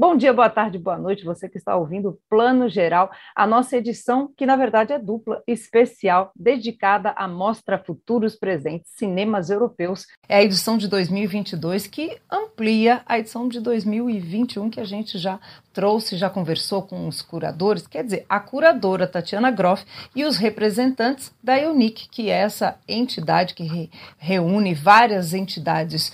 Bom dia, boa tarde, boa noite, você que está ouvindo o Plano Geral, a nossa edição, que na verdade é dupla, especial, dedicada à Mostra Futuros Presentes Cinemas Europeus. É a edição de 2022 que amplia a edição de 2021 que a gente já trouxe, já conversou com os curadores, quer dizer, a curadora Tatiana Groff e os representantes da EUNIC, que é essa entidade que re reúne várias entidades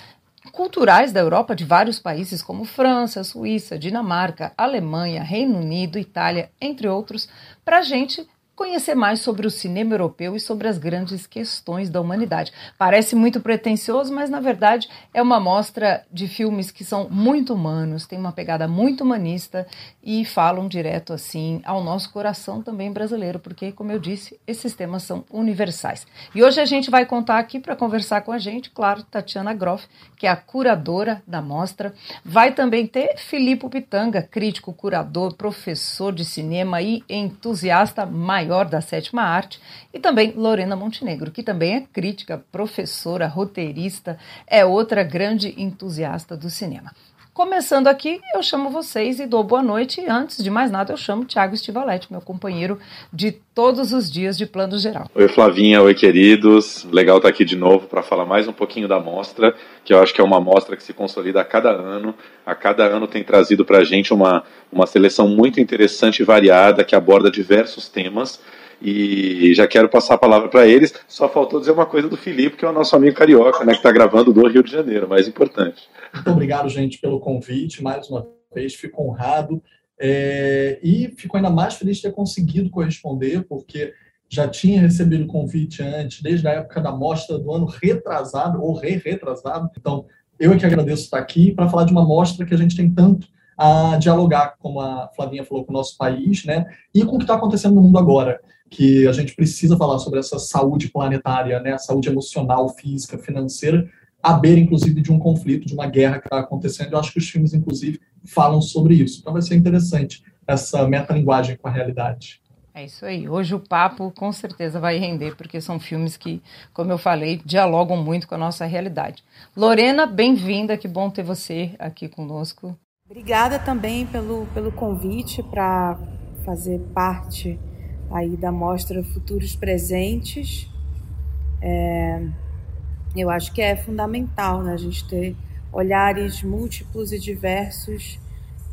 culturais da Europa, de vários países como França, Suíça, Dinamarca, Alemanha, Reino Unido, Itália, entre outros, para a gente conhecer mais sobre o cinema europeu e sobre as grandes questões da humanidade. Parece muito pretensioso, mas na verdade é uma mostra de filmes que são muito humanos, tem uma pegada muito humanista e falam direto assim ao nosso coração também brasileiro, porque como eu disse, esses temas são universais. E hoje a gente vai contar aqui para conversar com a gente, claro, Tatiana Groff, que é a curadora da mostra. Vai também ter Filipe Pitanga, crítico, curador, professor de cinema e entusiasta maior maior da sétima arte, e também Lorena Montenegro, que também é crítica, professora, roteirista, é outra grande entusiasta do cinema. Começando aqui, eu chamo vocês e dou boa noite. E antes de mais nada, eu chamo Tiago Estivaletti, meu companheiro de todos os dias de Plano Geral. Oi, Flavinha, oi, queridos. Legal estar aqui de novo para falar mais um pouquinho da mostra, que eu acho que é uma mostra que se consolida a cada ano. A cada ano tem trazido para a gente uma, uma seleção muito interessante e variada que aborda diversos temas e já quero passar a palavra para eles. Só faltou dizer uma coisa do Felipe, que é o nosso amigo carioca, né, que está gravando do Rio de Janeiro, mais importante. Muito obrigado, gente, pelo convite. Mais uma vez, fico honrado. É, e fico ainda mais feliz de ter conseguido corresponder, porque já tinha recebido o convite antes, desde a época da mostra do ano retrasado, ou re-retrasado. Então, eu é que agradeço estar aqui para falar de uma mostra que a gente tem tanto a dialogar, como a Flavinha falou, com o nosso país, né? E com o que está acontecendo no mundo agora que a gente precisa falar sobre essa saúde planetária, né, a saúde emocional, física, financeira, à beira, inclusive, de um conflito, de uma guerra que está acontecendo. Eu acho que os filmes, inclusive, falam sobre isso. Então vai ser interessante essa metalinguagem com a realidade. É isso aí. Hoje o papo com certeza vai render, porque são filmes que, como eu falei, dialogam muito com a nossa realidade. Lorena, bem-vinda, que bom ter você aqui conosco. Obrigada também pelo, pelo convite para fazer parte aí da mostra Futuros Presentes. É, eu acho que é fundamental né, a gente ter olhares múltiplos e diversos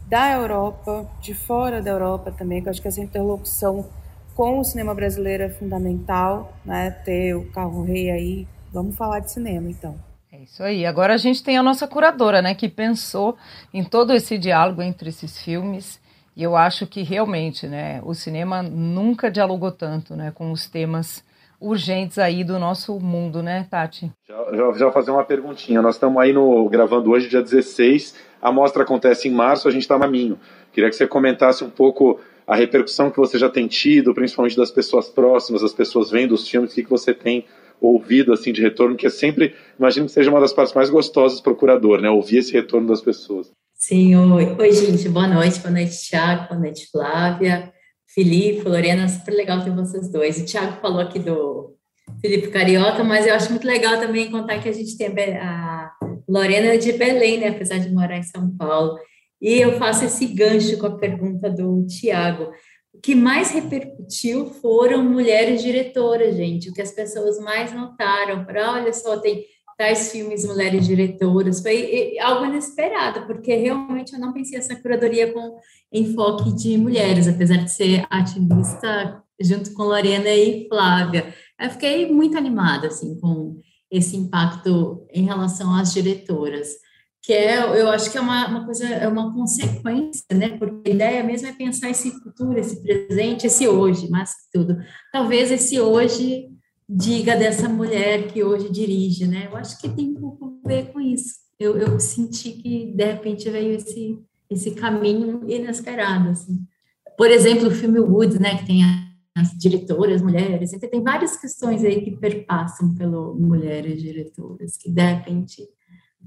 da Europa, de fora da Europa também, que eu acho que essa interlocução com o cinema brasileiro é fundamental, né, ter o carro rei aí. Vamos falar de cinema, então. É isso aí. Agora a gente tem a nossa curadora, né, que pensou em todo esse diálogo entre esses filmes e eu acho que realmente, né, o cinema nunca dialogou tanto, né, com os temas urgentes aí do nosso mundo, né, Tati? Já, já, já fazer uma perguntinha. Nós estamos aí no gravando hoje, dia 16. A mostra acontece em março, a gente está no caminho. Queria que você comentasse um pouco a repercussão que você já tem tido, principalmente das pessoas próximas, das pessoas vendo os filmes, o que, que você tem ouvido assim de retorno, que é sempre, imagino que seja uma das partes mais gostosas para o curador, né? Ouvir esse retorno das pessoas. Sim, oi. oi, gente, boa noite, boa noite, Tiago, boa noite, Flávia, Felipe, Lorena, super legal ter vocês dois. O Tiago falou aqui do Felipe Carioca, mas eu acho muito legal também contar que a gente tem a Lorena de Belém, né, apesar de morar em São Paulo. E eu faço esse gancho com a pergunta do Tiago. O que mais repercutiu foram mulheres diretoras, gente. O que as pessoas mais notaram, para olha só, tem tais filmes mulheres diretoras, foi algo inesperado, porque realmente eu não pensei essa curadoria com enfoque de mulheres, apesar de ser ativista junto com Lorena e Flávia. Eu fiquei muito animada, assim, com esse impacto em relação às diretoras, que é, eu acho que é uma, uma coisa, é uma consequência, né, porque a ideia mesmo é pensar esse futuro, esse presente, esse hoje, mais que tudo. Talvez esse hoje diga dessa mulher que hoje dirige, né? Eu acho que tem um pouco a ver com isso. Eu, eu senti que de repente veio esse, esse caminho inesperado, assim. Por exemplo, o filme Woods, né, que tem a, diretoras mulheres, então tem várias questões aí que perpassam pelo mulheres diretoras, que de repente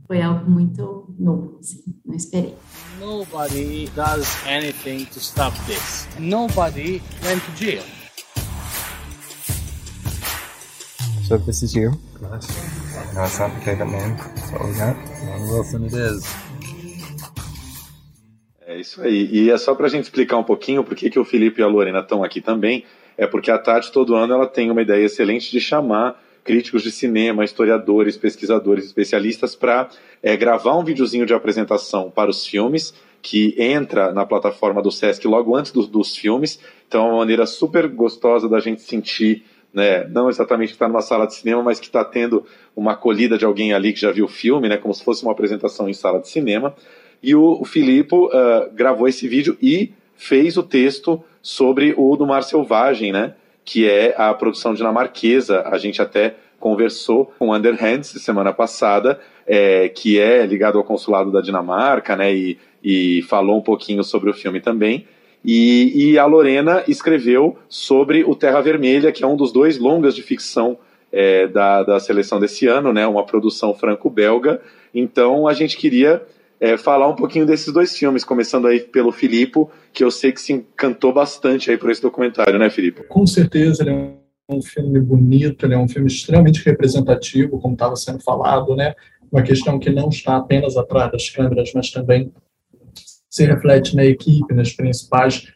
foi algo muito novo, assim, não esperei. Nobody does anything to stop this. Nobody went to jail. So this is you. Nice. No, it's not the favorite name. That's what we got. Wilson it is. É isso aí. E é só para a gente explicar um pouquinho por que, que o Felipe e a Lorena estão aqui também. É porque a Tati, todo ano, ela tem uma ideia excelente de chamar críticos de cinema, historiadores, pesquisadores, especialistas para é, gravar um videozinho de apresentação para os filmes que entra na plataforma do Sesc logo antes dos, dos filmes. Então é uma maneira super gostosa da gente sentir né, não exatamente que está numa sala de cinema, mas que está tendo uma acolhida de alguém ali que já viu o filme, né, como se fosse uma apresentação em sala de cinema. E o, o Filipe uh, gravou esse vídeo e fez o texto sobre o do Mar Selvagem, né, que é a produção dinamarquesa. A gente até conversou com o Underhands semana passada, é, que é ligado ao consulado da Dinamarca, né, e, e falou um pouquinho sobre o filme também. E, e, a Lorena escreveu sobre o Terra Vermelha, que é um dos dois longas de ficção é, da, da seleção desse ano, né, uma produção franco-belga. Então a gente queria é, falar um pouquinho desses dois filmes, começando aí pelo Filipe, que eu sei que se encantou bastante aí por esse documentário, né, Filipe? Com certeza, ele é um filme bonito, ele é um filme extremamente representativo, como estava sendo falado, né? Uma questão que não está apenas atrás das câmeras, mas também se reflete na equipe, nas principais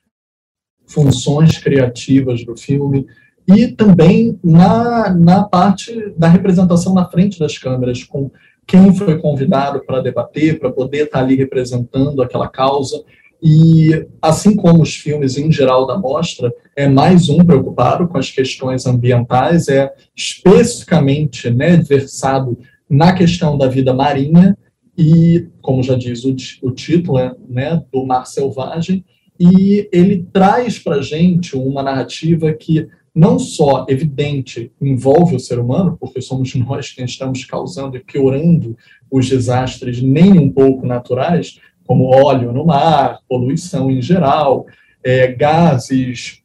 funções criativas do filme e também na, na parte da representação na frente das câmeras, com quem foi convidado para debater, para poder estar ali representando aquela causa. E, assim como os filmes em geral da mostra, é mais um preocupado com as questões ambientais, é especificamente né, versado na questão da vida marinha e, como já diz o, o título, é, né, do Mar Selvagem, e ele traz para gente uma narrativa que não só evidente envolve o ser humano, porque somos nós quem estamos causando e piorando os desastres nem um pouco naturais, como óleo no mar, poluição em geral, é, gases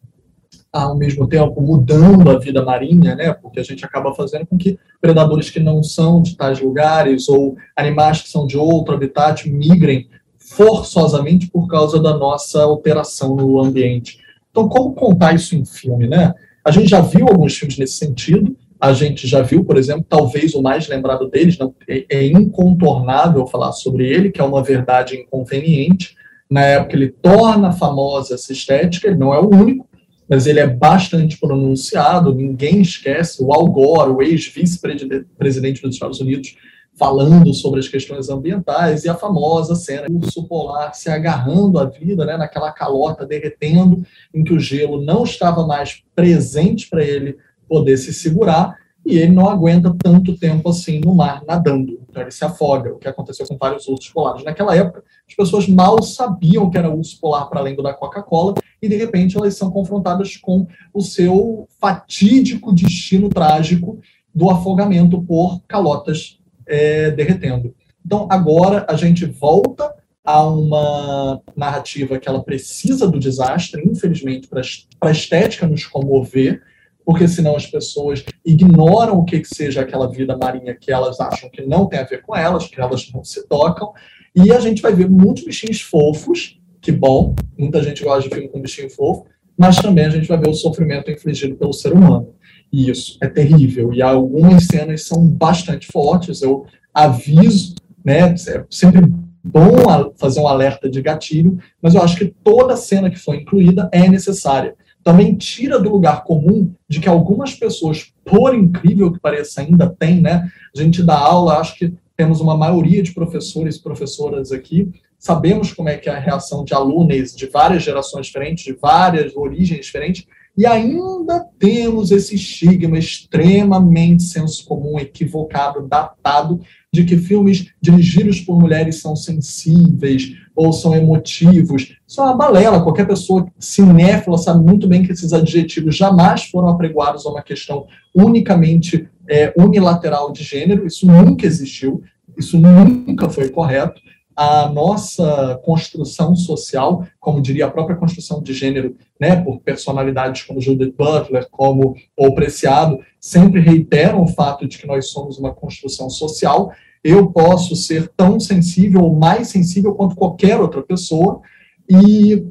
ao mesmo tempo mudando a vida marinha, né? Porque a gente acaba fazendo com que predadores que não são de tais lugares ou animais que são de outro habitat migrem forçosamente por causa da nossa alteração no ambiente. Então, como contar isso em filme, né? A gente já viu alguns filmes nesse sentido. A gente já viu, por exemplo, talvez o mais lembrado deles, não, é, é incontornável falar sobre ele, que é uma verdade inconveniente. Na época ele torna famosa essa estética, ele não é o único, mas ele é bastante pronunciado, ninguém esquece, o Al Gore, o ex-vice-presidente dos Estados Unidos, falando sobre as questões ambientais, e a famosa cena do urso polar se agarrando à vida, né, naquela calota derretendo, em que o gelo não estava mais presente para ele poder se segurar, e ele não aguenta tanto tempo assim no mar nadando. Então ele se afoga, o que aconteceu com vários ursos polares. Naquela época, as pessoas mal sabiam que era urso polar para além do da Coca-Cola, e de repente elas são confrontadas com o seu fatídico destino trágico do afogamento por calotas é, derretendo. Então agora a gente volta a uma narrativa que ela precisa do desastre, infelizmente, para a estética nos comover, porque senão as pessoas ignoram o que, que seja aquela vida marinha que elas acham que não tem a ver com elas, que elas não se tocam, e a gente vai ver muitos bichinhos fofos, que bom, muita gente gosta de filme com bichinho fofo, mas também a gente vai ver o sofrimento infligido pelo ser humano. E isso é terrível, e algumas cenas são bastante fortes, eu aviso, né, é sempre bom fazer um alerta de gatilho, mas eu acho que toda cena que foi incluída é necessária também tira do lugar comum de que algumas pessoas, por incrível que pareça, ainda tem, né? A gente dá aula, acho que temos uma maioria de professores e professoras aqui, sabemos como é que é a reação de alunos de várias gerações diferentes, de várias origens diferentes, e ainda temos esse estigma extremamente senso comum, equivocado, datado, de que filmes dirigidos por mulheres são sensíveis ou são emotivos. Isso é uma balela. Qualquer pessoa cinéfila sabe muito bem que esses adjetivos jamais foram apregoados a uma questão unicamente é, unilateral de gênero. Isso nunca existiu. Isso nunca foi correto. a nossa construção social, como diria a própria construção de gênero, né, por personalidades como Judith Butler, como o Preciado, sempre reiteram o fato de que nós somos uma construção social. Eu posso ser tão sensível ou mais sensível quanto qualquer outra pessoa, e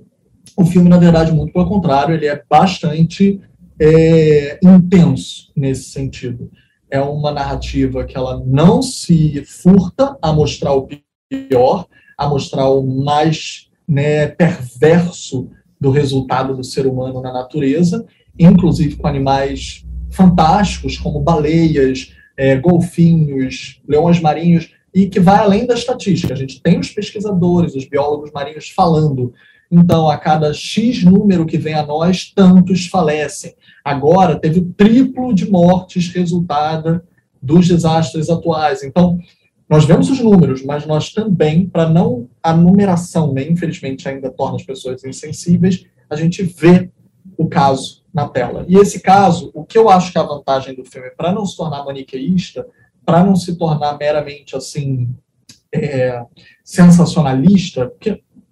o filme, na verdade, muito pelo contrário, ele é bastante é, intenso nesse sentido. É uma narrativa que ela não se furta a mostrar o pior, a mostrar o mais né, perverso do resultado do ser humano na natureza, inclusive com animais fantásticos como baleias, é, golfinhos, leões marinhos, e que vai além da estatística. A gente tem os pesquisadores, os biólogos marinhos falando. Então, a cada X número que vem a nós, tantos falecem. Agora, teve o triplo de mortes resultada dos desastres atuais. Então, nós vemos os números, mas nós também, para não a numeração, né, infelizmente, ainda torna as pessoas insensíveis, a gente vê o caso na tela. E esse caso, o que eu acho que é a vantagem do filme, para não se tornar maniqueísta, para não se tornar meramente assim é, sensacionalista,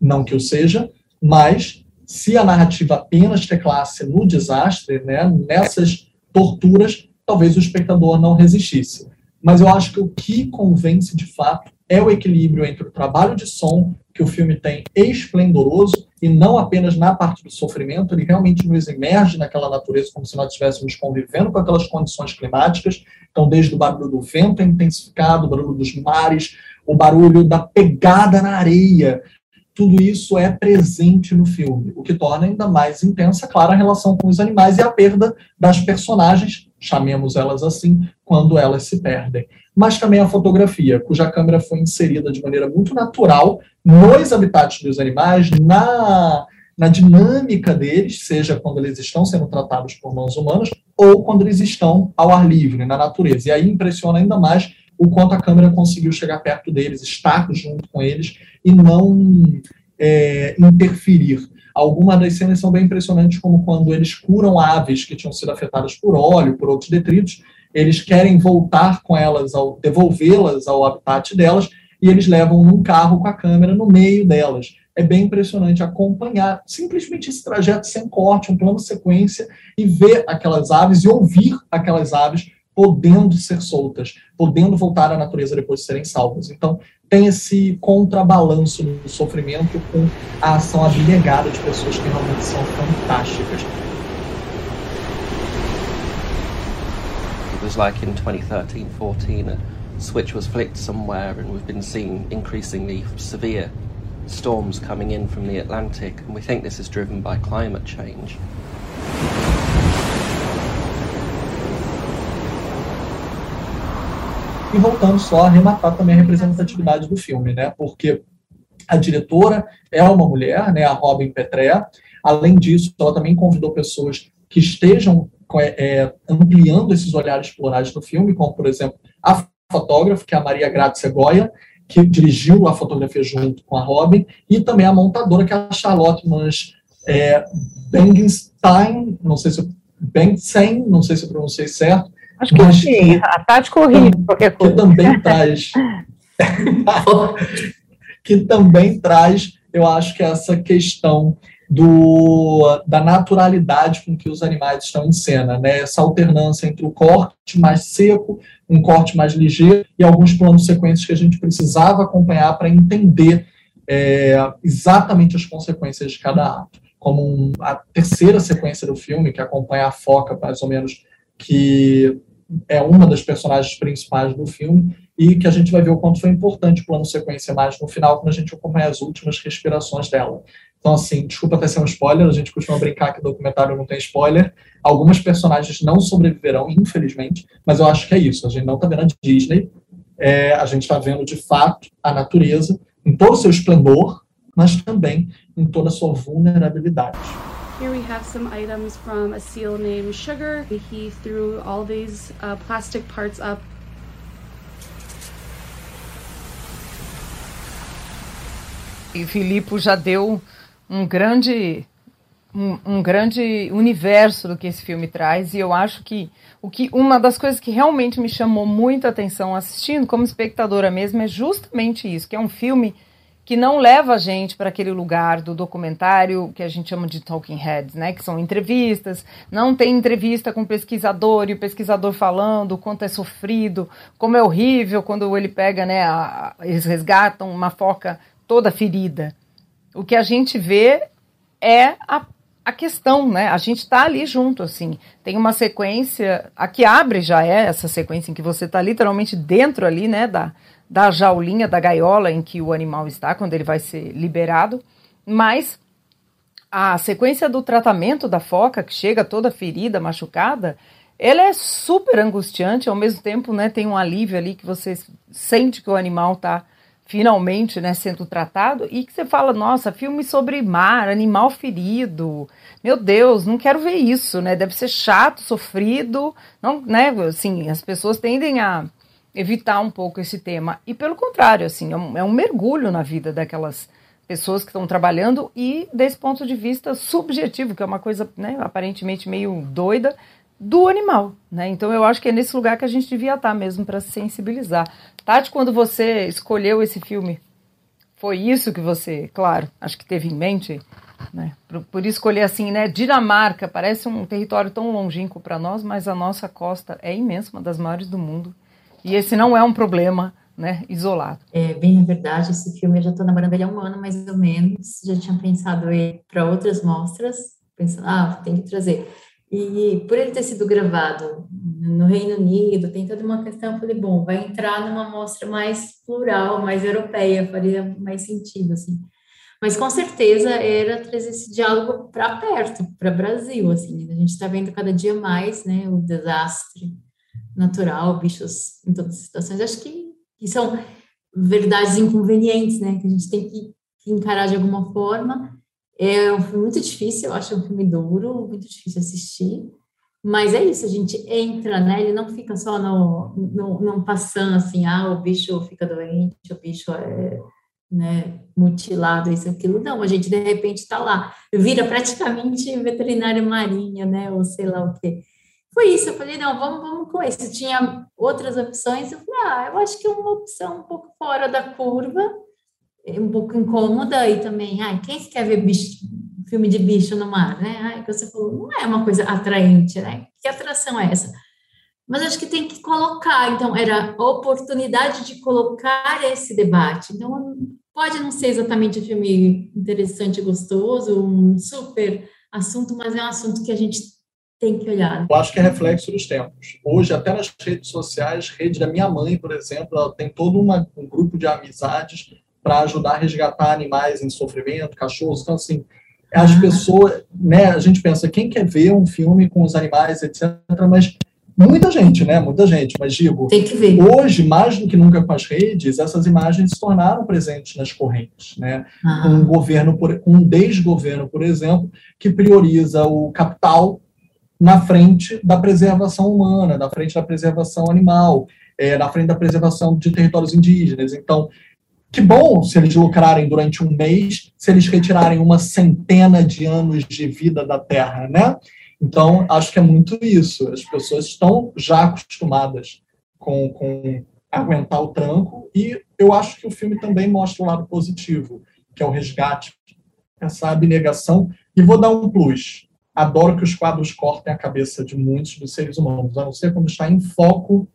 não que o seja, mas se a narrativa apenas teclasse no desastre, né, nessas torturas, talvez o espectador não resistisse mas eu acho que o que convence de fato é o equilíbrio entre o trabalho de som que o filme tem esplendoroso e não apenas na parte do sofrimento, ele realmente nos emerge naquela natureza como se nós estivéssemos convivendo com aquelas condições climáticas. Então, desde o barulho do vento intensificado, o barulho dos mares, o barulho da pegada na areia, tudo isso é presente no filme, o que torna ainda mais intensa, claro, a relação com os animais e a perda das personagens chamemos elas assim, quando elas se perdem. Mas também a fotografia, cuja câmera foi inserida de maneira muito natural nos habitats dos animais, na, na dinâmica deles, seja quando eles estão sendo tratados por mãos humanas ou quando eles estão ao ar livre, na natureza. E aí impressiona ainda mais o quanto a câmera conseguiu chegar perto deles, estar junto com eles e não é, interferir. Algumas das cenas são bem impressionantes, como quando eles curam aves que tinham sido afetadas por óleo, por outros detritos, eles querem voltar com elas, ao devolvê-las ao habitat delas, e eles levam num carro com a câmera no meio delas. É bem impressionante acompanhar simplesmente esse trajeto sem corte, um plano sequência, e ver aquelas aves e ouvir aquelas aves podendo ser soltas, podendo voltar à natureza depois de serem salvas. Então, tem esse contrabalanço do sofrimento com a ação abnegada de pessoas que realmente são fantásticas. Was like in 2013 14, a switch was flicked somewhere, and we've been seeing increasingly severe storms coming in from the Atlantic, and we think this is driven by climate change. E voltando só a arrematar também a representatividade do filme, né? Porque a diretora é uma mulher, né? A Robin Petré. Além disso, ela também convidou pessoas que estejam é, é, ampliando esses olhares plurais no filme, como, por exemplo, a fotógrafa, que é a Maria Grazia Goya, que dirigiu a fotografia junto com a Robin, e também a montadora, que é a Charlotte Mans é, Bengenstein, não sei se Bengtsen, não sei se eu pronunciei certo, Acho que sim, a Tati corrige qualquer coisa. Que também traz. que também traz, eu acho que essa questão do, da naturalidade com que os animais estão em cena, né? Essa alternância entre o corte mais seco, um corte mais ligeiro e alguns planos sequências que a gente precisava acompanhar para entender é, exatamente as consequências de cada ato. Como um, a terceira sequência do filme, que acompanha a foca, mais ou menos, que é uma das personagens principais do filme e que a gente vai ver o quanto foi importante o plano sequência mais no final, quando a gente acompanha as últimas respirações dela. Então, assim, desculpa até ser um spoiler, a gente costuma brincar que o documentário não tem spoiler. Algumas personagens não sobreviverão, infelizmente, mas eu acho que é isso. A gente não está vendo a Disney, é, a gente está vendo, de fato, a natureza em todo o seu esplendor, mas também em toda a sua vulnerabilidade. Here we have some items from a seal named Sugar. He threw all these uh, plastic parts up. E Filipe já deu um grande um, um, grande universo do que esse filme traz e eu acho que o que uma das coisas que realmente me chamou muita atenção assistindo como espectadora mesmo é justamente isso, que é um filme que não leva a gente para aquele lugar do documentário que a gente chama de talking heads, né? Que são entrevistas. Não tem entrevista com o pesquisador e o pesquisador falando o quanto é sofrido, como é horrível quando ele pega, né? A, eles resgatam uma foca toda ferida. O que a gente vê é a, a questão, né? A gente está ali junto, assim. Tem uma sequência, a que abre já é essa sequência em que você está literalmente dentro ali, né? Da, da jaulinha, da gaiola em que o animal está, quando ele vai ser liberado, mas a sequência do tratamento da foca, que chega toda ferida, machucada, ela é super angustiante, ao mesmo tempo, né, tem um alívio ali que você sente que o animal está finalmente, né, sendo tratado e que você fala, nossa, filme sobre mar, animal ferido, meu Deus, não quero ver isso, né, deve ser chato, sofrido, não, né, assim, as pessoas tendem a evitar um pouco esse tema. E pelo contrário, assim, é um, é um mergulho na vida daquelas pessoas que estão trabalhando e desse ponto de vista subjetivo, que é uma coisa né, aparentemente meio doida, do animal. Né? Então eu acho que é nesse lugar que a gente devia estar mesmo para se sensibilizar. Tati, quando você escolheu esse filme, foi isso que você, claro, acho que teve em mente? Né? Por, por, escolher assim, né? Dinamarca parece um território tão longínquo para nós, mas a nossa costa é imensa, uma das maiores do mundo. E esse não é um problema né, isolado. É, bem, na verdade, esse filme eu já estou namorando ele há um ano, mais ou menos. Já tinha pensado ele para outras mostras, pensando, ah, tem que trazer. E por ele ter sido gravado no Reino Unido, tem toda uma questão, eu falei, bom, vai entrar numa mostra mais plural, mais europeia, faria mais sentido, assim. Mas com certeza era trazer esse diálogo para perto, para Brasil, assim. A gente está vendo cada dia mais, né, o desastre natural, bichos em todas as situações. Acho que, que são verdades inconvenientes, né? Que a gente tem que encarar de alguma forma. É um filme muito difícil, eu acho um filme duro, muito difícil assistir. Mas é isso, a gente entra, né? Ele não fica só no, no, no passando assim, ah, o bicho fica doente, o bicho é né, mutilado, isso, aquilo. Não, a gente de repente está lá, vira praticamente veterinária marinha, né? Ou sei lá o quê foi isso. Eu falei, não, vamos, vamos com esse. Tinha outras opções. Eu falei, ah, eu acho que é uma opção um pouco fora da curva, um pouco incômoda e também, ah, quem quer ver bicho, filme de bicho no mar, né? Ai, que você falou, não é uma coisa atraente, né? Que atração é essa? Mas acho que tem que colocar. Então, era a oportunidade de colocar esse debate. Então, pode não ser exatamente um filme interessante, gostoso, um super assunto, mas é um assunto que a gente tem que olhar. Eu acho que é reflexo dos tempos. Hoje, até nas redes sociais, rede da minha mãe, por exemplo, ela tem todo uma, um grupo de amizades para ajudar a resgatar animais em sofrimento, cachorros. Então, assim, as pessoas, né, a gente pensa, quem quer ver um filme com os animais, etc., mas muita gente, né, muita gente, mas digo, tem que ver. hoje, mais do que nunca com as redes, essas imagens se tornaram presentes nas correntes, né, ah. um governo, um desgoverno, por exemplo, que prioriza o capital na frente da preservação humana, na frente da preservação animal, é, na frente da preservação de territórios indígenas. Então, que bom se eles lucrarem durante um mês, se eles retirarem uma centena de anos de vida da Terra, né? Então, acho que é muito isso. As pessoas estão já acostumadas com, com aguentar o tranco, e eu acho que o filme também mostra o lado positivo, que é o resgate, essa abnegação. E vou dar um plus adoro que os quadros cortem a cabeça de muitos dos seres humanos, a não ser quando está em foco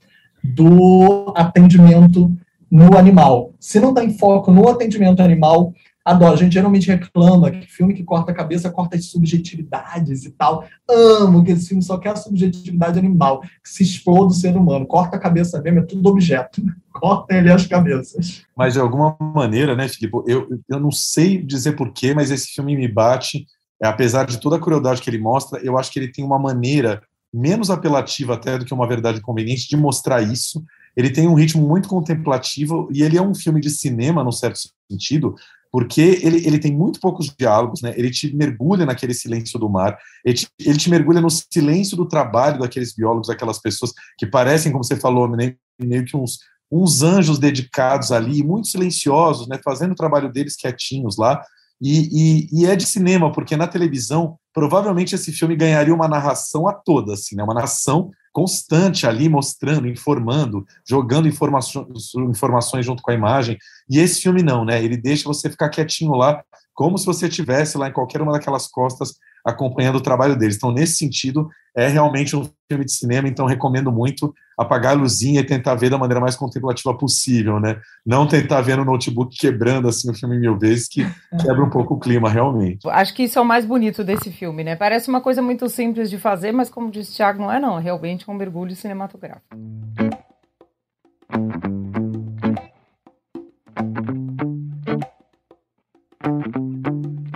do atendimento no animal. Se não está em foco no atendimento animal, adoro. A gente geralmente reclama que filme que corta a cabeça corta as subjetividades e tal. Amo que esse filme só quer a subjetividade animal, que se exploda o ser humano. Corta a cabeça mesmo, é tudo objeto. Corta ele as cabeças. Mas de alguma maneira, né, Filipe, eu, eu não sei dizer porquê, mas esse filme me bate é, apesar de toda a crueldade que ele mostra, eu acho que ele tem uma maneira menos apelativa até do que uma verdade conveniente de mostrar isso. Ele tem um ritmo muito contemplativo e ele é um filme de cinema, no certo sentido, porque ele, ele tem muito poucos diálogos, né? Ele te mergulha naquele silêncio do mar, ele te, ele te mergulha no silêncio do trabalho daqueles biólogos, daquelas pessoas que parecem, como você falou, meio que uns, uns anjos dedicados ali, muito silenciosos, né? Fazendo o trabalho deles quietinhos lá, e, e, e, é de cinema, porque na televisão, provavelmente esse filme ganharia uma narração a toda, assim, né? uma narração constante ali, mostrando, informando, jogando informações, informações junto com a imagem. E esse filme não, né? Ele deixa você ficar quietinho lá, como se você estivesse lá em qualquer uma daquelas costas acompanhando o trabalho deles. Então, nesse sentido, é realmente um filme de cinema, então recomendo muito apagar a luzinha e tentar ver da maneira mais contemplativa possível, né? Não tentar ver no notebook quebrando assim o filme mil vezes, que quebra um pouco o clima, realmente. Acho que isso é o mais bonito desse filme, né? Parece uma coisa muito simples de fazer, mas como disse o Thiago, não é não, é realmente um mergulho cinematográfico.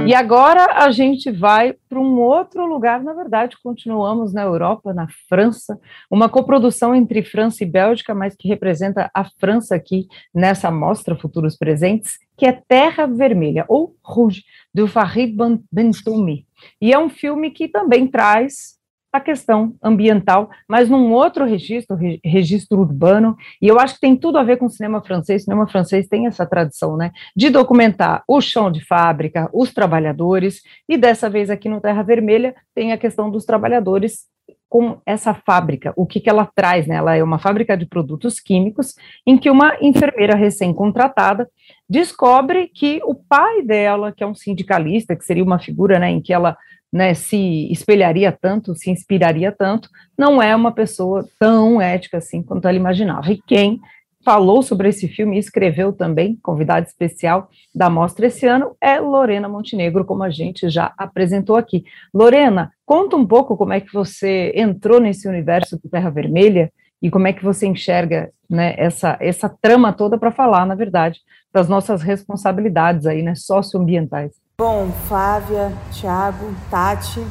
E agora a gente vai para um outro lugar, na verdade, continuamos na Europa, na França, uma coprodução entre França e Bélgica, mas que representa a França aqui nessa mostra Futuros Presentes, que é Terra Vermelha, ou Rouge, do Farid Bentoumi. E é um filme que também traz a questão ambiental, mas num outro registro, registro urbano, e eu acho que tem tudo a ver com o cinema francês. O cinema francês tem essa tradição, né, de documentar o chão de fábrica, os trabalhadores, e dessa vez aqui no Terra Vermelha tem a questão dos trabalhadores com essa fábrica, o que, que ela traz, né? Ela é uma fábrica de produtos químicos em que uma enfermeira recém-contratada descobre que o pai dela, que é um sindicalista, que seria uma figura, né, em que ela né, se espelharia tanto, se inspiraria tanto, não é uma pessoa tão ética assim quanto ela imaginava. E quem falou sobre esse filme e escreveu também, convidado especial da mostra esse ano, é Lorena Montenegro, como a gente já apresentou aqui. Lorena, conta um pouco como é que você entrou nesse universo do Terra Vermelha e como é que você enxerga né, essa, essa trama toda para falar, na verdade, das nossas responsabilidades aí, né, socioambientais. Bom, Flávia, Thiago, Tati,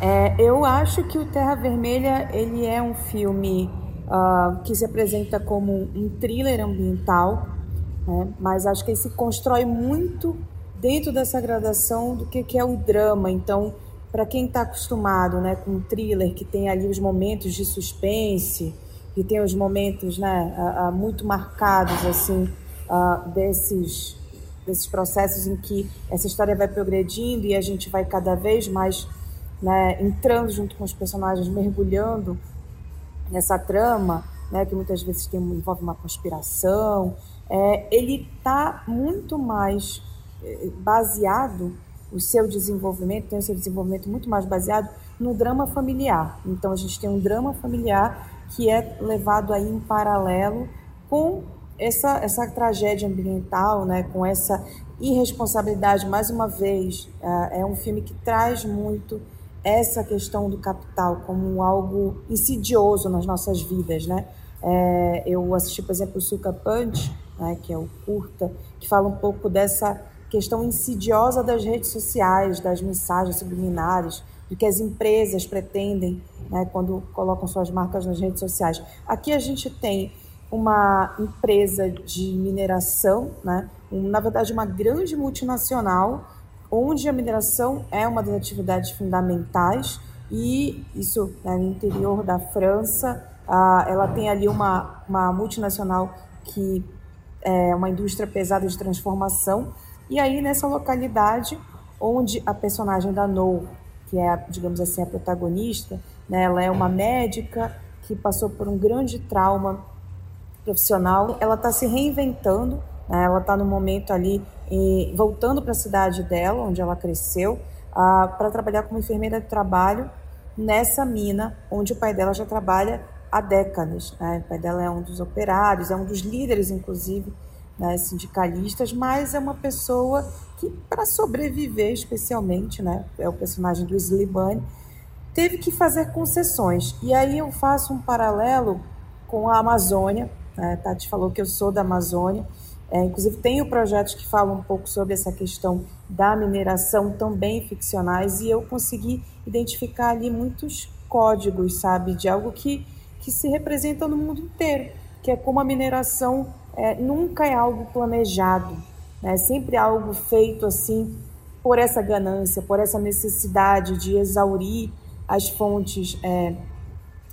é, eu acho que o Terra Vermelha ele é um filme uh, que se apresenta como um thriller ambiental, né, mas acho que ele se constrói muito dentro dessa gradação do que, que é o drama. Então, para quem está acostumado né, com thriller que tem ali os momentos de suspense, que tem os momentos né, uh, uh, muito marcados assim desses desses processos em que essa história vai progredindo e a gente vai cada vez mais né, entrando junto com os personagens, mergulhando nessa trama, né, que muitas vezes tem, envolve uma conspiração, é, ele está muito mais é, baseado, o seu desenvolvimento tem o seu desenvolvimento muito mais baseado no drama familiar. Então a gente tem um drama familiar que é levado aí em paralelo com essa, essa tragédia ambiental, né, com essa irresponsabilidade, mais uma vez, é, é um filme que traz muito essa questão do capital como algo insidioso nas nossas vidas, né? É, eu assisti, por exemplo, o Suka Punch, né, que é o curta, que fala um pouco dessa questão insidiosa das redes sociais, das mensagens subliminares, do que as empresas pretendem né, quando colocam suas marcas nas redes sociais. Aqui a gente tem uma empresa de mineração, né? Na verdade, uma grande multinacional, onde a mineração é uma das atividades fundamentais, e isso né, no interior da França. Ah, ela tem ali uma, uma multinacional que é uma indústria pesada de transformação, e aí nessa localidade, onde a personagem da No, que é, digamos assim, a protagonista, né, ela é uma médica que passou por um grande trauma profissional, ela está se reinventando, né? ela está no momento ali voltando para a cidade dela, onde ela cresceu, ah, para trabalhar como enfermeira de trabalho nessa mina, onde o pai dela já trabalha há décadas. Né? O pai dela é um dos operários, é um dos líderes, inclusive, né, sindicalistas, mas é uma pessoa que, para sobreviver especialmente, né, é o personagem do Slibane, teve que fazer concessões. E aí eu faço um paralelo com a Amazônia, a Tati falou que eu sou da Amazônia. É, inclusive, tenho projetos que falam um pouco sobre essa questão da mineração, também ficcionais, e eu consegui identificar ali muitos códigos, sabe, de algo que, que se representa no mundo inteiro, que é como a mineração é, nunca é algo planejado, né? é sempre algo feito assim por essa ganância, por essa necessidade de exaurir as fontes é,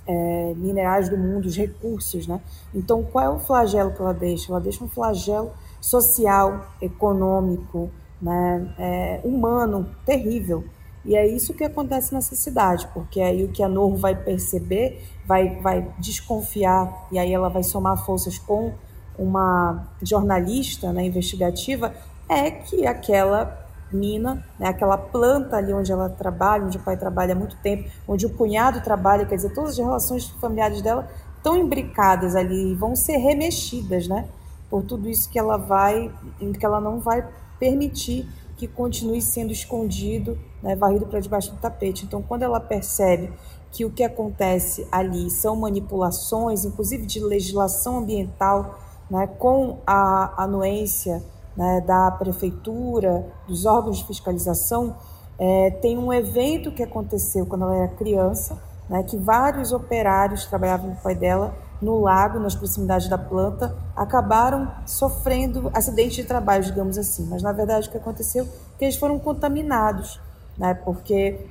é, minerais do mundo, os recursos, né? Então, qual é o flagelo que ela deixa? Ela deixa um flagelo social, econômico, né? É, humano, terrível. E é isso que acontece nessa cidade, porque aí o que a Norro vai perceber, vai, vai desconfiar, e aí ela vai somar forças com uma jornalista né, investigativa, é que aquela mina, né, aquela planta ali onde ela trabalha, onde o pai trabalha há muito tempo, onde o cunhado trabalha, quer dizer, todas as relações familiares dela estão imbricadas ali e vão ser remexidas, né? Por tudo isso que ela vai, que ela não vai permitir que continue sendo escondido, né, varrido para debaixo do tapete. Então, quando ela percebe que o que acontece ali são manipulações, inclusive de legislação ambiental, né, com a anuência né, da prefeitura, dos órgãos de fiscalização, é, tem um evento que aconteceu quando ela era criança, né, que vários operários trabalhavam com o pai dela no lago, nas proximidades da planta, acabaram sofrendo acidente de trabalho, digamos assim. Mas na verdade o que aconteceu é que eles foram contaminados, né, porque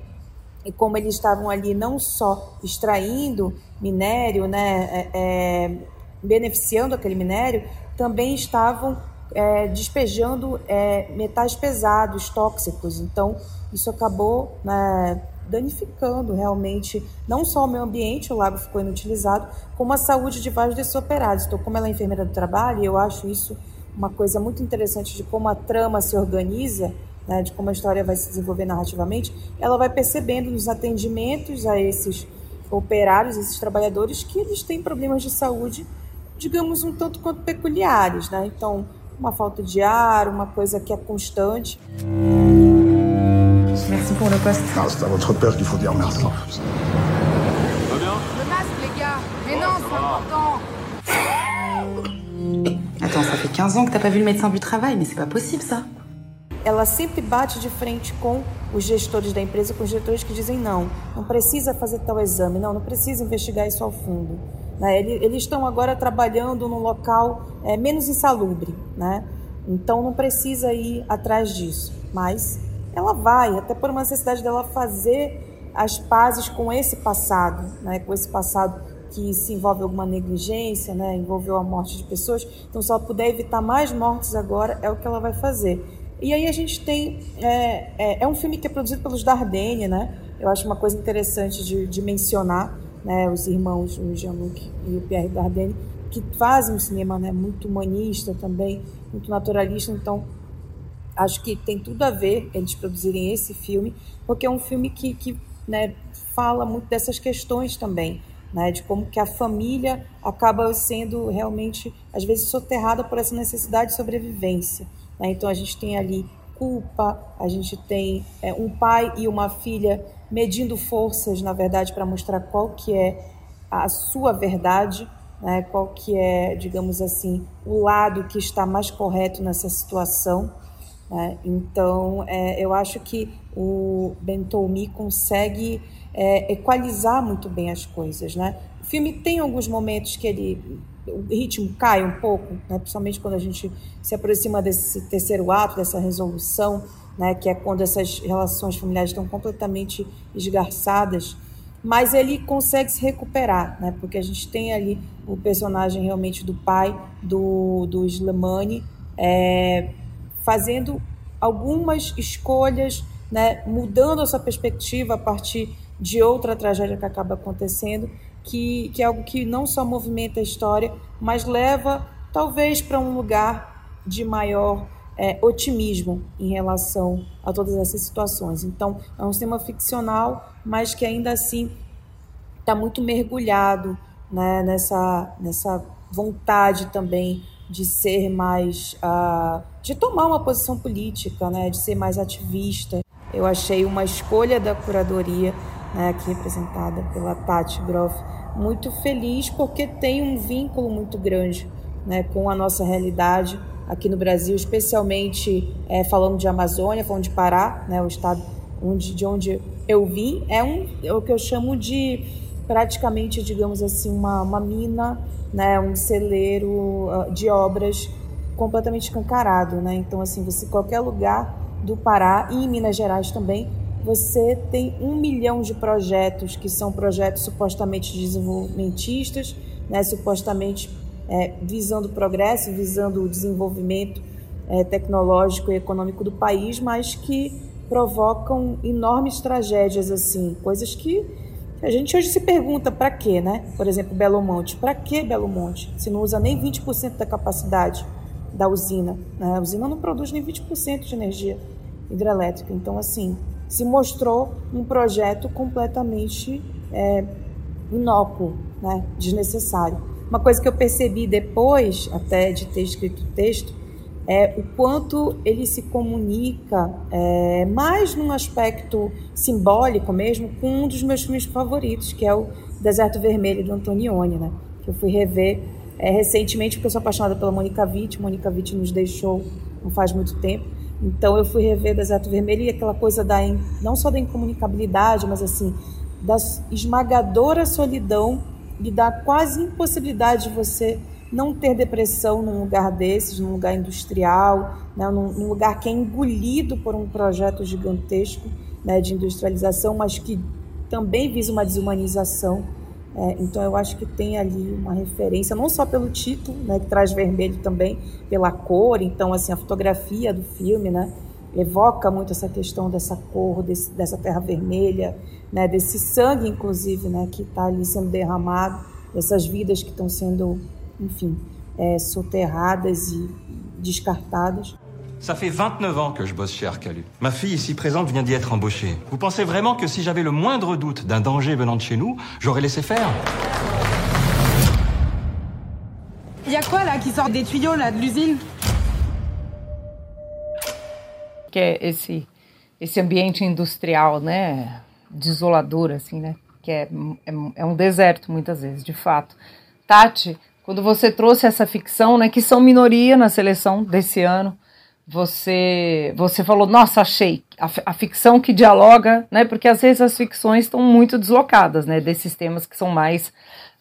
e como eles estavam ali não só extraindo minério, né, é, é, beneficiando aquele minério, também estavam é, despejando é, metais pesados, tóxicos. Então, isso acabou né, danificando realmente não só o meio ambiente, o lago ficou inutilizado, como a saúde de vários desses operados. Então, como ela é enfermeira do trabalho, eu acho isso uma coisa muito interessante de como a trama se organiza, né, de como a história vai se desenvolver narrativamente, ela vai percebendo nos atendimentos a esses operários, esses trabalhadores, que eles têm problemas de saúde, digamos, um tanto quanto peculiares. Né? Então, uma falta de ar, uma coisa que é constante. Merci pour le poste. Non, c'est à votre père qu'il faut dire merci. Le masque, les gars Mais non, c'est important Attends, ça fait 15 ans que t'as pas vu le médecin du travail, mais c'est pas possible ça. Ela sempre bate de frente com os gestores da empresa, com os diretores que dizem não, não precisa fazer tal exame, não, não precisa investigar isso ao fundo. Né? Eles estão agora trabalhando num local é, menos insalubre, né? então não precisa ir atrás disso. Mas ela vai, até por uma necessidade dela fazer as pazes com esse passado, né? com esse passado que se envolve alguma negligência, né? envolveu a morte de pessoas. Então, se ela puder evitar mais mortes agora, é o que ela vai fazer. E aí a gente tem. É, é, é um filme que é produzido pelos Dardenne, né? Eu acho uma coisa interessante de, de mencionar né, os irmãos, o Jean-Luc e o Pierre Dardenne, que fazem um cinema né, muito humanista também, muito naturalista. Então, acho que tem tudo a ver eles produzirem esse filme, porque é um filme que, que né, fala muito dessas questões também. Né, de como que a família acaba sendo realmente, às vezes, soterrada por essa necessidade de sobrevivência. Né? Então, a gente tem ali culpa, a gente tem é, um pai e uma filha medindo forças, na verdade, para mostrar qual que é a sua verdade, né? qual que é, digamos assim, o lado que está mais correto nessa situação. Né? Então, é, eu acho que o Bentomi consegue é, equalizar muito bem as coisas. Né? O filme tem alguns momentos que ele o ritmo cai um pouco, né? principalmente quando a gente se aproxima desse terceiro ato, dessa resolução, né, que é quando essas relações familiares estão completamente esgarçadas, mas ele consegue se recuperar, né, porque a gente tem ali o personagem realmente do pai do, do Slimani é, fazendo algumas escolhas, né, mudando a sua perspectiva a partir de outra tragédia que acaba acontecendo, que, que é algo que não só movimenta a história, mas leva talvez para um lugar de maior é, otimismo em relação a todas essas situações. Então, é um cinema ficcional, mas que ainda assim está muito mergulhado né, nessa, nessa vontade também de ser mais. Uh, de tomar uma posição política, né, de ser mais ativista. Eu achei uma escolha da curadoria, né, aqui representada pela Tati Groff, muito feliz porque tem um vínculo muito grande né, com a nossa realidade aqui no Brasil, especialmente é, falando de Amazônia, falando de Pará, né, o estado onde, de onde eu vim, é, um, é o que eu chamo de praticamente, digamos assim, uma, uma mina, né, um celeiro uh, de obras completamente escancarado. Né? Então, assim, você qualquer lugar do Pará e em Minas Gerais também, você tem um milhão de projetos que são projetos supostamente desenvolvimentistas, né, supostamente é, visando o progresso, visando o desenvolvimento é, tecnológico e econômico do país, mas que provocam enormes tragédias assim, coisas que a gente hoje se pergunta para quê, né? Por exemplo, Belo Monte. Para que Belo Monte? Se não usa nem 20% da capacidade da usina. Né? A usina não produz nem 20% de energia hidrelétrica. Então, assim, se mostrou um projeto completamente é, inócuo, né? desnecessário. Uma coisa que eu percebi depois, até de ter escrito o texto, é o quanto ele se comunica é, mais num aspecto simbólico mesmo com um dos meus filmes favoritos, que é o Deserto Vermelho do Antonioni, né? Que eu fui rever é, recentemente porque eu sou apaixonada pela Monica Witt. Monica Witt nos deixou não faz muito tempo. Então eu fui rever Deserto Vermelho e aquela coisa da não só da incomunicabilidade, mas assim da esmagadora solidão e da quase impossibilidade de você não ter depressão num lugar desses, num lugar industrial, né, num, num, lugar que é engolido por um projeto gigantesco né, de industrialização, mas que também visa uma desumanização. É, então eu acho que tem ali uma referência, não só pelo título, né, que traz vermelho também, pela cor, então assim, a fotografia do filme, né, evoca muito essa questão dessa cor, desse, dessa terra vermelha, né, desse sangue, inclusive, né, que está ali sendo derramado, dessas vidas que estão sendo enfim, é, soterradas e descartadas. Ça fait 29 ans que je bosse chez Arcalu. Ma fille ici présente vient d'y être embauchée. Vous pensez vraiment que si j'avais le moindre doute d'un danger venant de chez nous, j'aurais laissé faire? Il y a quoi là qui sort des tuyaux là de l'usine? Que esse esse ambiente industrial, né, desolador assim, né, que é, é, é um deserto muitas vezes, de fato. Tati, quando você trouxe essa ficção, né, que são minoria na seleção desse ano, você você falou, nossa, achei a, a, ficção que dialoga, né, porque às vezes as ficções estão muito deslocadas, né, desses temas que são mais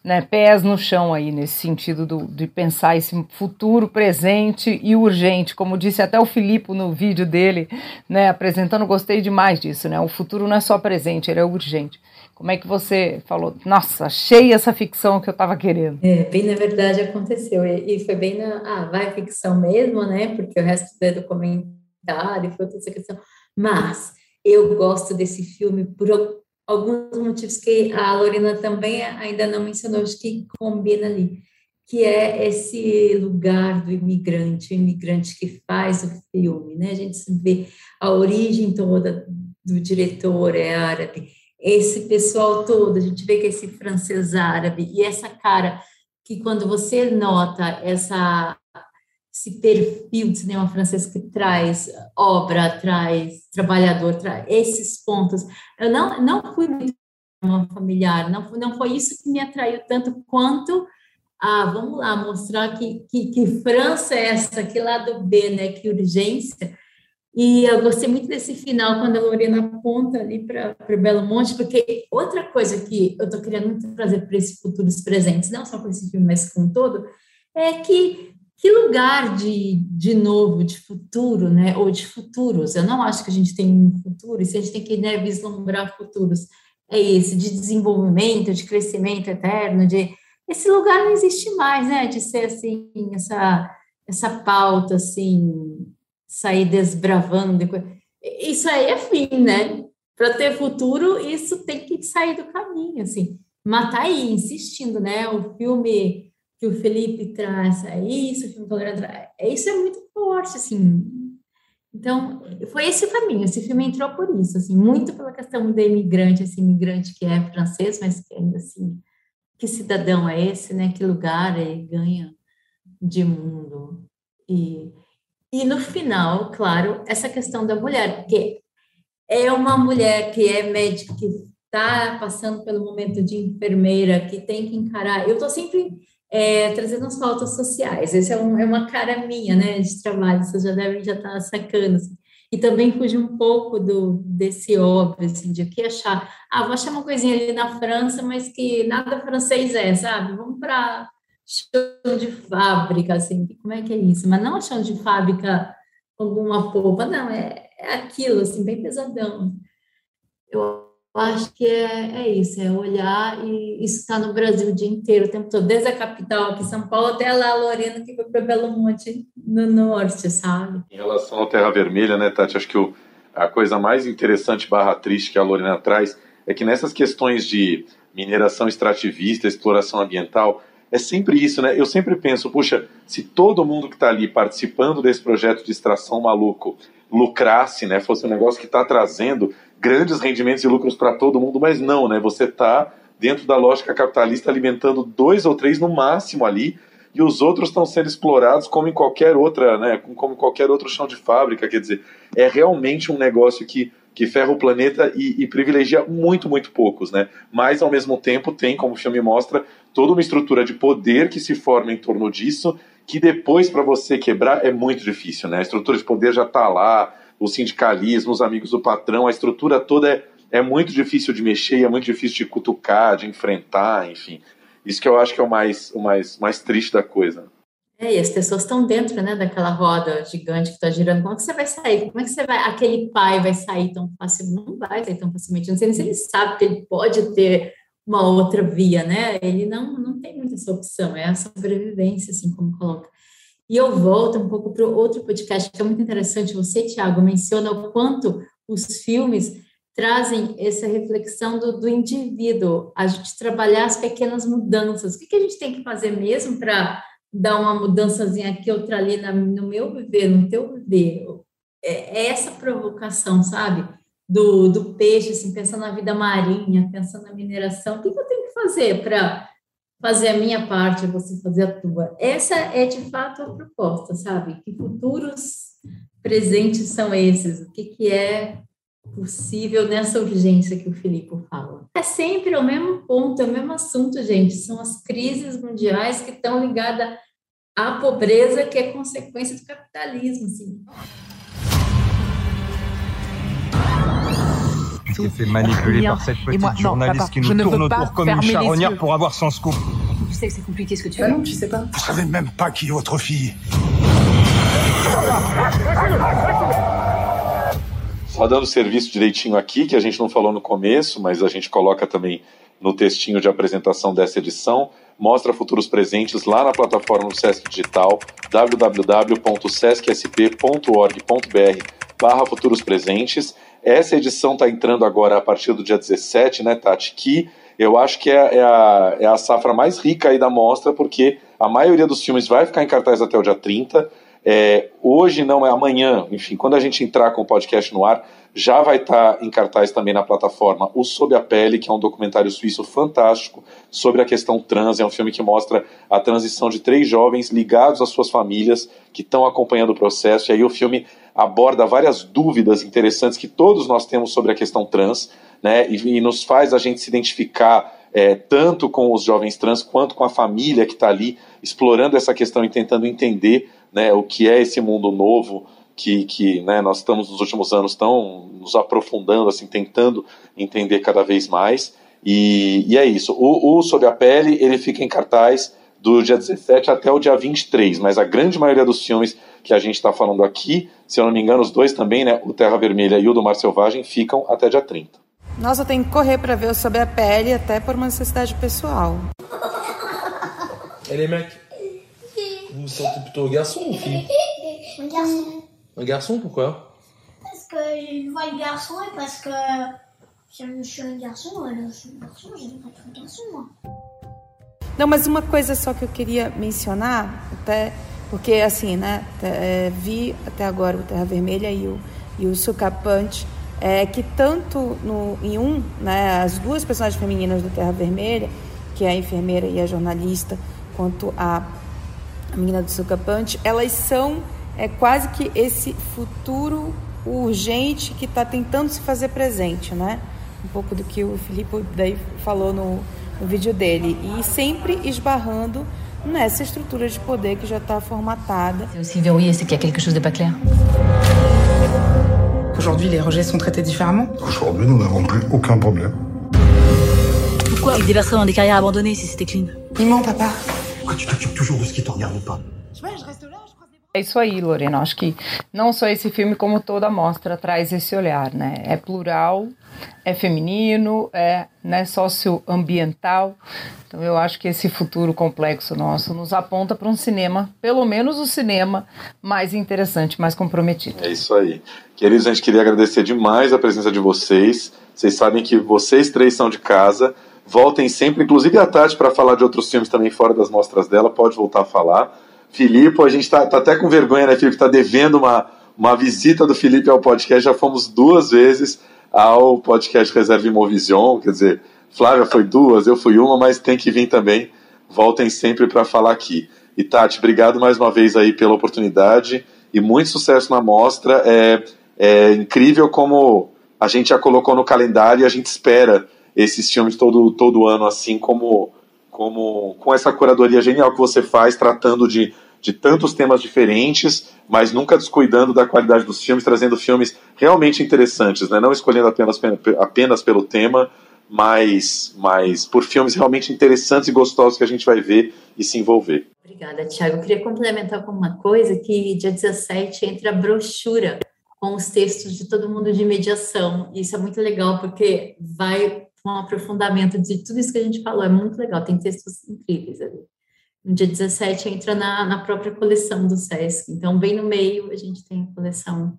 né, pés no chão aí, nesse sentido do, de pensar esse futuro, presente e urgente, como disse até o Filipe no vídeo dele, né, apresentando, gostei demais disso, né, o futuro não é só presente, ele é urgente. Como é que você falou? Nossa, achei essa ficção que eu estava querendo. É, bem na verdade aconteceu. E, e, foi bem na. Ah, vai ficção mesmo, né? Porque o resto é documentário, foi toda essa questão. Mas eu gosto desse filme por alguns motivos que a Lorena também ainda não mencionou, acho que combina ali, que é esse lugar do imigrante, o imigrante que faz o filme, né? A gente vê a origem toda do diretor é árabe esse pessoal todo, a gente vê que esse francês árabe e essa cara que quando você nota essa esse perfil de cinema francês que traz obra, traz trabalhador, traz esses pontos. Eu não não fui muito familiar, não não foi isso que me atraiu tanto quanto ah, vamos lá mostrar que, que, que França é essa, que lado B, né, que urgência e eu gostei muito desse final, quando a Lorena aponta ali para Belo Monte, porque outra coisa que eu estou querendo muito trazer para esses futuros presentes, não só para esse filme, mas com todo, é que que lugar de, de novo, de futuro, né, ou de futuros, eu não acho que a gente tem um futuro, e se a gente tem que né, vislumbrar futuros, é esse, de desenvolvimento, de crescimento eterno, de esse lugar não existe mais, né, de ser assim, essa, essa pauta, assim, sair desbravando. Isso aí é fim, né? Para ter futuro, isso tem que sair do caminho, assim. Mas tá aí, insistindo, né? O filme que o Felipe traz é isso, o filme que o traz, é, isso é muito forte, assim. Então, foi esse o caminho, esse filme entrou por isso, assim, muito pela questão do imigrante, esse imigrante que é francês, mas que ainda assim, que cidadão é esse, né? Que lugar ele ganha de mundo. E e no final, claro, essa questão da mulher, porque é uma mulher que é médica, que está passando pelo momento de enfermeira, que tem que encarar. Eu estou sempre é, trazendo as pautas sociais, essa é, um, é, uma cara minha, né, de trabalho, vocês já devem já estar tá sacando. Assim. E também fugir um pouco do, desse óbvio, assim, de o que achar. Ah, vou achar uma coisinha ali na França, mas que nada francês é, sabe? Vamos para chão de fábrica, assim, como é que é isso? Mas não chão de fábrica alguma polpa, não, é, é aquilo, assim, bem pesadão. Eu acho que é, é isso, é olhar e isso está no Brasil o dia inteiro, o tempo todo, desde a capital aqui, São Paulo, até lá, Lorena, que foi para Belo Monte, no norte, sabe? Em relação ao Terra Vermelha, né, Tati, acho que o, a coisa mais interessante barra triste que a Lorena traz é que nessas questões de mineração extrativista, exploração ambiental, é sempre isso, né? Eu sempre penso, puxa, se todo mundo que está ali participando desse projeto de extração maluco lucrasse, né? Fosse um negócio que está trazendo grandes rendimentos e lucros para todo mundo, mas não, né? Você está dentro da lógica capitalista alimentando dois ou três no máximo ali e os outros estão sendo explorados como em qualquer outra, né? Como em qualquer outro chão de fábrica, quer dizer, é realmente um negócio que que ferra o planeta e, e, privilegia muito, muito poucos, né? Mas, ao mesmo tempo, tem, como o filme mostra, toda uma estrutura de poder que se forma em torno disso, que depois, para você quebrar, é muito difícil, né? A estrutura de poder já está lá, o sindicalismo, os amigos do patrão, a estrutura toda é, é muito difícil de mexer, é muito difícil de cutucar, de enfrentar, enfim. Isso que eu acho que é o mais, o mais, mais triste da coisa. É, e as pessoas estão dentro, né, daquela roda gigante que está girando. Como é que você vai sair? Como é que você vai? Aquele pai vai sair tão facilmente? Não vai sair tão facilmente. Não sei nem se ele sabe que ele pode ter uma outra via, né? Ele não, não tem muita essa opção. É a sobrevivência, assim como coloca. E eu volto um pouco para outro podcast que é muito interessante. Você, Tiago, menciona o quanto os filmes trazem essa reflexão do, do indivíduo, a gente trabalhar as pequenas mudanças. O que, que a gente tem que fazer mesmo para dar uma mudançazinha aqui, outra ali na, no meu viver, no teu viver. É, é essa provocação, sabe? Do, do peixe, assim, pensando na vida marinha, pensando na mineração. O que, que eu tenho que fazer para fazer a minha parte, você fazer a tua? Essa é, de fato, a proposta, sabe? Que futuros presentes são esses? O que, que é possível nessa urgência que o Filipe fala. É sempre o mesmo ponto, é o mesmo assunto, gente. São as crises mundiais que estão ligadas à pobreza, que é consequência do capitalismo. Assim. s'est fait manipuler par cette petite moi, journaliste non, qui nous tourne autour comme une charognard pour avoir son scoop. Tu sais que c'est compliqué ce que tu fais. Ah non, tu sais pas. Vous savez même pas qui est votre fille. Só dando serviço direitinho aqui, que a gente não falou no começo, mas a gente coloca também no textinho de apresentação dessa edição, mostra futuros presentes lá na plataforma do Sesc Digital, www.sescsp.org.br barra futuros presentes. Essa edição está entrando agora a partir do dia 17, né, Tati? Que eu acho que é, é, a, é a safra mais rica aí da mostra, porque a maioria dos filmes vai ficar em cartaz até o dia 30. É, hoje não é amanhã, enfim, quando a gente entrar com o podcast no ar, já vai estar tá em cartaz também na plataforma O Sob a Pele, que é um documentário suíço fantástico sobre a questão trans. É um filme que mostra a transição de três jovens ligados às suas famílias que estão acompanhando o processo. E aí o filme aborda várias dúvidas interessantes que todos nós temos sobre a questão trans, né? E, e nos faz a gente se identificar é, tanto com os jovens trans quanto com a família que está ali explorando essa questão e tentando entender né, o que é esse mundo novo que, que né, nós estamos nos últimos anos tão nos aprofundando, assim, tentando entender cada vez mais. E, e é isso. O, o Sob a Pele ele fica em cartaz do dia 17 até o dia 23, mas a grande maioria dos filmes que a gente está falando aqui, se eu não me engano, os dois também, né, o Terra Vermelha e o do Mar Selvagem, ficam até dia 30. Nossa, eu tenho que correr para ver o Sob a Pele, até por uma necessidade pessoal. Ele é Vous vous sentez plutôt garçon ou fille Un garçon. Un garçon, pourquoi Parce que je vois le garçon et parce que je suis un garçon, alors je suis un garçon, être un garçon, moi. Não, mas uma coisa só que eu queria mencionar, até porque assim, né, é, vi até agora o Terra Vermelha e o, e o Sucapante, é que tanto no, em um, né, as duas personagens femininas do Terra Vermelha, que é a enfermeira e a jornalista, quanto a a menina do Sucapante, elas são é, quase que esse futuro urgente que está tentando se fazer presente, né? Um pouco do que o Filipe daí falou no, no vídeo dele. E sempre esbarrando nessa estrutura de poder que já está formatada. C'est aussi verrouillé, c'est qu'il y a quelque chose de pas clair. Aujourd'hui, les rejets sont traités différemment Aujourd'hui, nous n'avons plus aucun problème. Pourquoi il déverserait dans des carrières abandonnées si c'était clean Il ment, papa. Pourquoi tu t'occupes toujours de ce qui te regarde pas. É isso aí, Lorena. Acho que não só esse filme, como toda a mostra traz esse olhar, né? É plural, é feminino, é né, socioambiental. Então eu acho que esse futuro complexo nosso nos aponta para um cinema, pelo menos o cinema mais interessante, mais comprometido. É isso aí. Queridos, a gente queria agradecer demais a presença de vocês. Vocês sabem que vocês três são de casa. Voltem sempre, inclusive a Tati, para falar de outros filmes também fora das mostras dela. Pode voltar a falar. Filipe, a gente está tá até com vergonha, né, Filipe? Está devendo uma, uma visita do Felipe ao podcast. Já fomos duas vezes ao podcast Reserva Imovision. Quer dizer, Flávia foi duas, eu fui uma, mas tem que vir também. Voltem sempre para falar aqui. E Tati, obrigado mais uma vez aí pela oportunidade e muito sucesso na mostra. É, é incrível como a gente já colocou no calendário e a gente espera esses filmes todo, todo ano, assim como como com essa curadoria genial que você faz, tratando de, de tantos temas diferentes, mas nunca descuidando da qualidade dos filmes, trazendo filmes realmente interessantes, né? não escolhendo apenas, apenas pelo tema, mas, mas por filmes realmente interessantes e gostosos que a gente vai ver e se envolver. Obrigada, Tiago. Eu queria complementar com uma coisa, que dia 17 entra a brochura com os textos de todo mundo de mediação. Isso é muito legal, porque vai um aprofundamento de tudo isso que a gente falou. É muito legal, tem textos incríveis ali. No dia 17 entra na, na própria coleção do SESC. Então, bem no meio, a gente tem a coleção.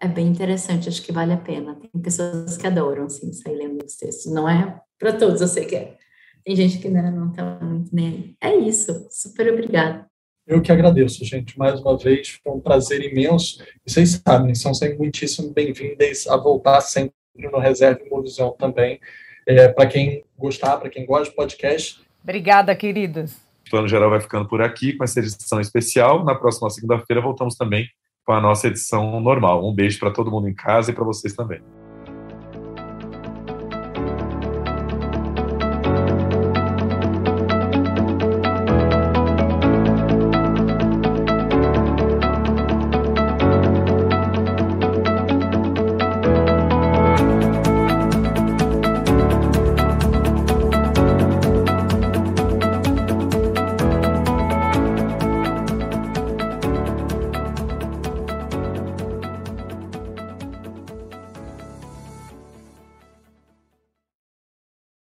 É bem interessante, acho que vale a pena. Tem pessoas que adoram, assim, sair lendo os textos. Não é para todos, eu sei que é. Tem gente que né, não está muito aí. É isso. Super obrigada. Eu que agradeço, gente, mais uma vez. Foi um prazer imenso. E vocês sabem, são sempre muitíssimo bem-vindas a voltar sempre no Reserva Imovisão também é, para quem gostar, para quem gosta de podcast. Obrigada, queridos. O Plano Geral vai ficando por aqui com essa edição especial. Na próxima segunda-feira voltamos também com a nossa edição normal. Um beijo para todo mundo em casa e para vocês também.